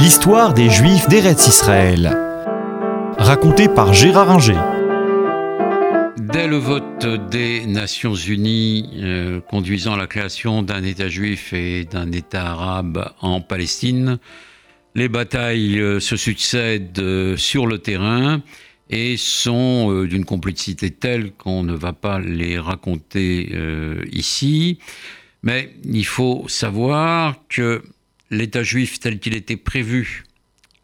L'histoire des Juifs d'Eretz Israël. Racontée par Gérard Inger. Dès le vote des Nations Unies euh, conduisant à la création d'un État juif et d'un État arabe en Palestine, les batailles euh, se succèdent euh, sur le terrain et sont d'une complexité telle qu'on ne va pas les raconter ici. Mais il faut savoir que l'État juif tel qu'il était prévu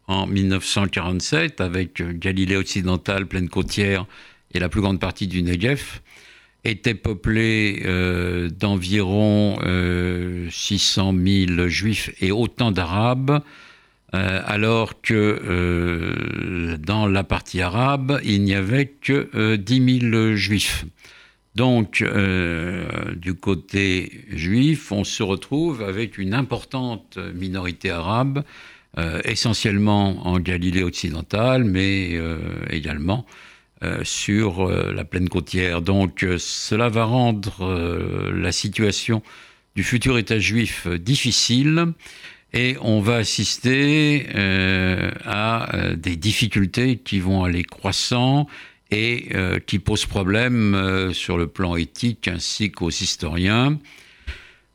en 1947, avec Galilée occidentale, pleine côtière et la plus grande partie du Negev, était peuplé euh, d'environ 600 euh, 000 juifs et autant d'arabes, euh, alors que dans la partie arabe, il n'y avait que 10 000 juifs. Donc, euh, du côté juif, on se retrouve avec une importante minorité arabe, euh, essentiellement en Galilée occidentale, mais euh, également sur la plaine côtière. Donc, cela va rendre la situation du futur État juif difficile et on va assister à des difficultés qui vont aller croissant et euh, qui pose problème euh, sur le plan éthique ainsi qu'aux historiens.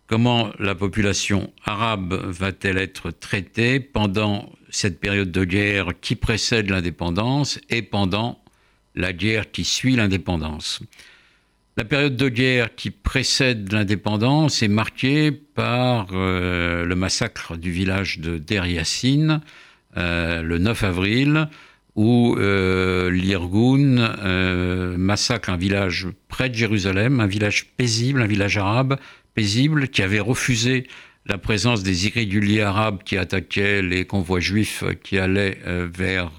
Comment la population arabe va-t-elle être traitée pendant cette période de guerre qui précède l'indépendance et pendant la guerre qui suit l'indépendance? La période de guerre qui précède l'indépendance est marquée par euh, le massacre du village de Der Yassin le 9 avril où euh, l'Irgun euh, massacre un village près de Jérusalem, un village paisible, un village arabe paisible qui avait refusé la présence des irréguliers arabes qui attaquaient les convois juifs qui allaient euh, vers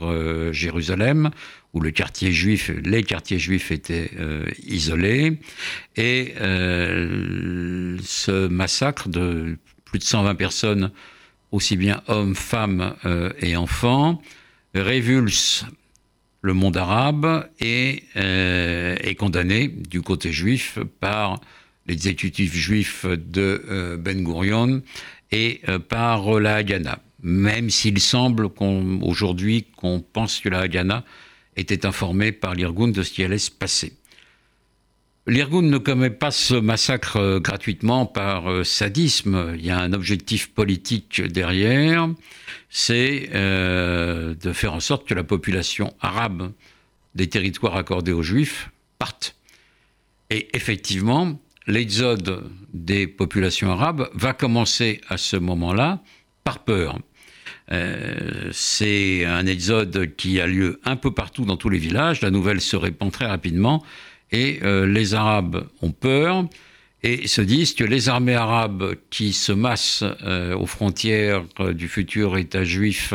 Jérusalem, où le quartier juif, les quartiers juifs étaient isolés. Et ce massacre de plus de 120 personnes, aussi bien hommes, femmes et enfants, révulse le monde arabe et euh, est condamné du côté juif par l'exécutif juif de euh, Ben Gurion et euh, par la Haganah. Même s'il semble aujourd'hui qu'on pense que la Haganah était informée par l'Irgun de ce qui allait se passer. L'Irgun ne commet pas ce massacre gratuitement par sadisme. Il y a un objectif politique derrière c'est euh, de faire en sorte que la population arabe des territoires accordés aux juifs parte. Et effectivement, l'exode des populations arabes va commencer à ce moment-là par peur. Euh, c'est un exode qui a lieu un peu partout dans tous les villages. La nouvelle se répand très rapidement et euh, les Arabes ont peur et se disent que les armées arabes qui se massent euh, aux frontières euh, du futur État juif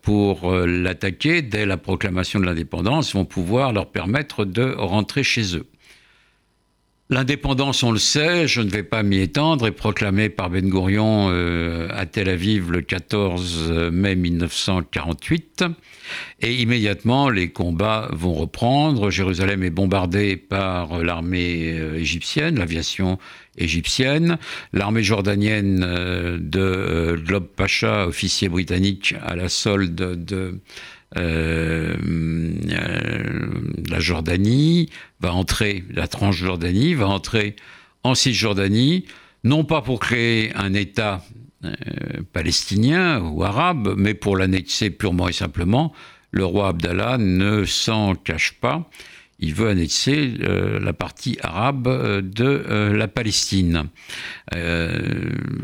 pour l'attaquer dès la proclamation de l'indépendance vont pouvoir leur permettre de rentrer chez eux. L'indépendance, on le sait, je ne vais pas m'y étendre, est proclamée par Ben Gurion euh, à Tel Aviv le 14 mai 1948. Et immédiatement, les combats vont reprendre. Jérusalem est bombardée par l'armée euh, égyptienne, l'aviation égyptienne. L'armée jordanienne euh, de Glob Pacha, officier britannique à la solde de euh, euh, la Jordanie va entrer, la Transjordanie va entrer en Cisjordanie, non pas pour créer un État euh, palestinien ou arabe, mais pour l'annexer purement et simplement. Le roi Abdallah ne s'en cache pas il veut annexer euh, la partie arabe euh, de euh, la Palestine.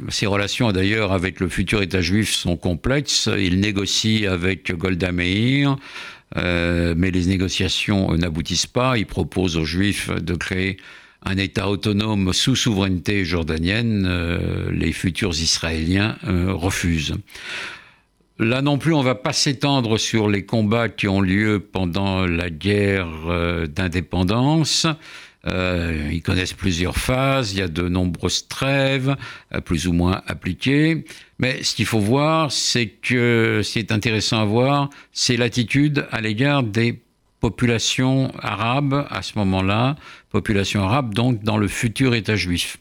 ses relations d'ailleurs avec le futur État juif sont complexes. Il négocie avec Golda Meir, mais les négociations n'aboutissent pas. Il propose aux Juifs de créer un État autonome sous souveraineté jordanienne. les futurs Israéliens refusent. Là non plus, on va pas s'étendre sur les combats qui ont lieu pendant la guerre euh, d'indépendance. Euh, ils connaissent plusieurs phases, il y a de nombreuses trêves, euh, plus ou moins appliquées. Mais ce qu'il faut voir, c'est que ce qui est intéressant à voir, c'est l'attitude à l'égard des populations arabes à ce moment-là, populations arabes donc dans le futur État juif.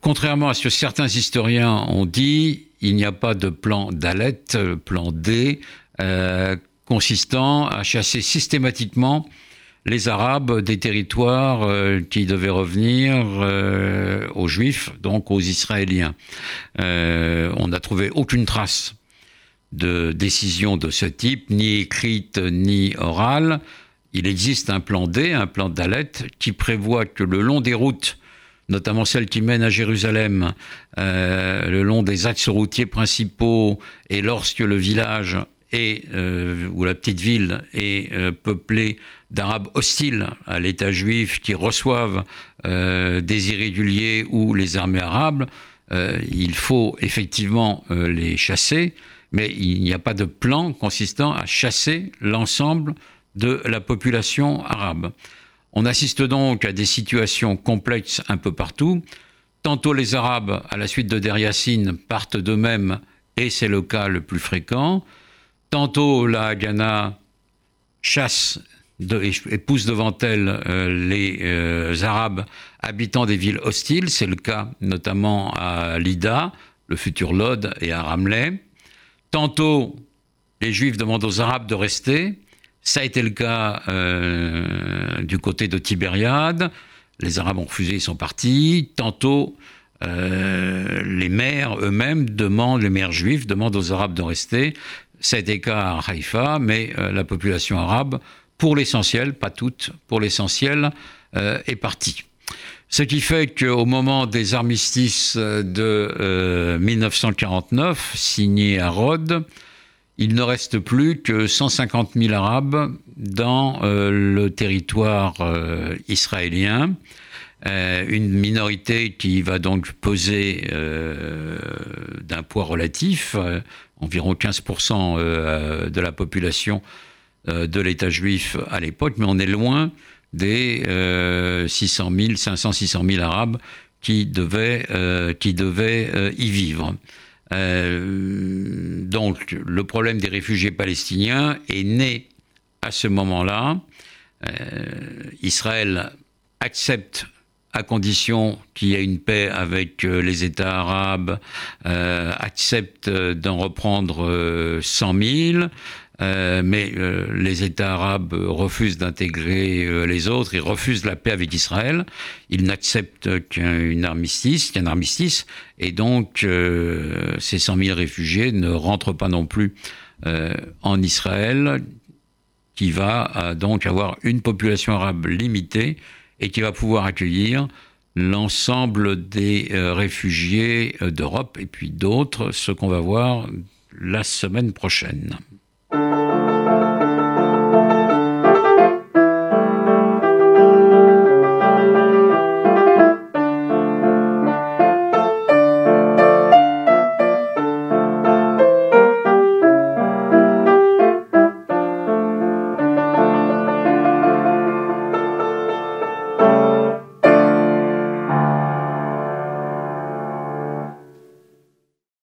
Contrairement à ce que certains historiens ont dit, il n'y a pas de plan d'Alet, plan D, consistant à chasser systématiquement les Arabes des territoires euh, qui devaient revenir euh, aux Juifs, donc aux Israéliens. Euh, on n'a trouvé aucune trace de décision de ce type, ni écrite ni orale. Il existe un plan D, un plan d'Alet, qui prévoit que le long des routes, notamment celles qui mènent à Jérusalem, le long des axes routiers principaux, et lorsque le village et euh, où la petite ville est euh, peuplée d'Arabes hostiles à l'État juif qui reçoivent euh, des irréguliers ou les armées arabes, il faut effectivement les chasser, mais il n'y a pas de plan consistant à chasser l'ensemble de la population arabe. On assiste donc à des situations complexes un peu partout. Tantôt les Arabes, à la suite de Deriassine, partent d'eux-mêmes, et c'est le cas le plus fréquent. Tantôt la Ghana chasse et pousse devant elle euh, les euh, Arabes habitant des villes hostiles. C'est le cas notamment à Lida, le futur Lod, et à Ramleh. Tantôt, les Juifs demandent aux Arabes de rester. Ça a été le cas euh, du côté de Tibériade. Les Arabes ont refusé, ils sont partis. Tantôt, les maires eux-mêmes demandent, les maires juifs demandent aux Arabes de rester. Cet écart à Haïfa, mais euh, la population arabe, pour l'essentiel, pas toute, pour l'essentiel, euh, est partie. Ce qui fait qu'au moment des armistices de 1949, euh, signés à Rhodes, il ne reste plus que 150 000 Arabes dans le territoire israélien. une minorité qui va donc peser d'un poids relatif, environ 15% euh, de la population euh, de l'État juif à l'époque, mais on est loin des 600 000, 500, 600 000 Arabes euh, qui devaient y vivre. Donc le problème des réfugiés palestiniens est né à ce moment-là. Israël accepte à condition qu'il y ait une paix avec euh, les États arabes, euh, accepte d'en reprendre 100 euh, 000. mais les États arabes refusent d'intégrer les autres, ils refusent la paix avec Israël, ils n'acceptent qu'un armistice, qu'un armistice, et donc ces 100 000 réfugiés ne rentrent pas non plus en Israël, qui va donc avoir une population arabe limitée et qui va pouvoir accueillir l'ensemble des euh, réfugiés euh, d'Europe et puis d'autres, ce qu'on va voir la semaine prochaine.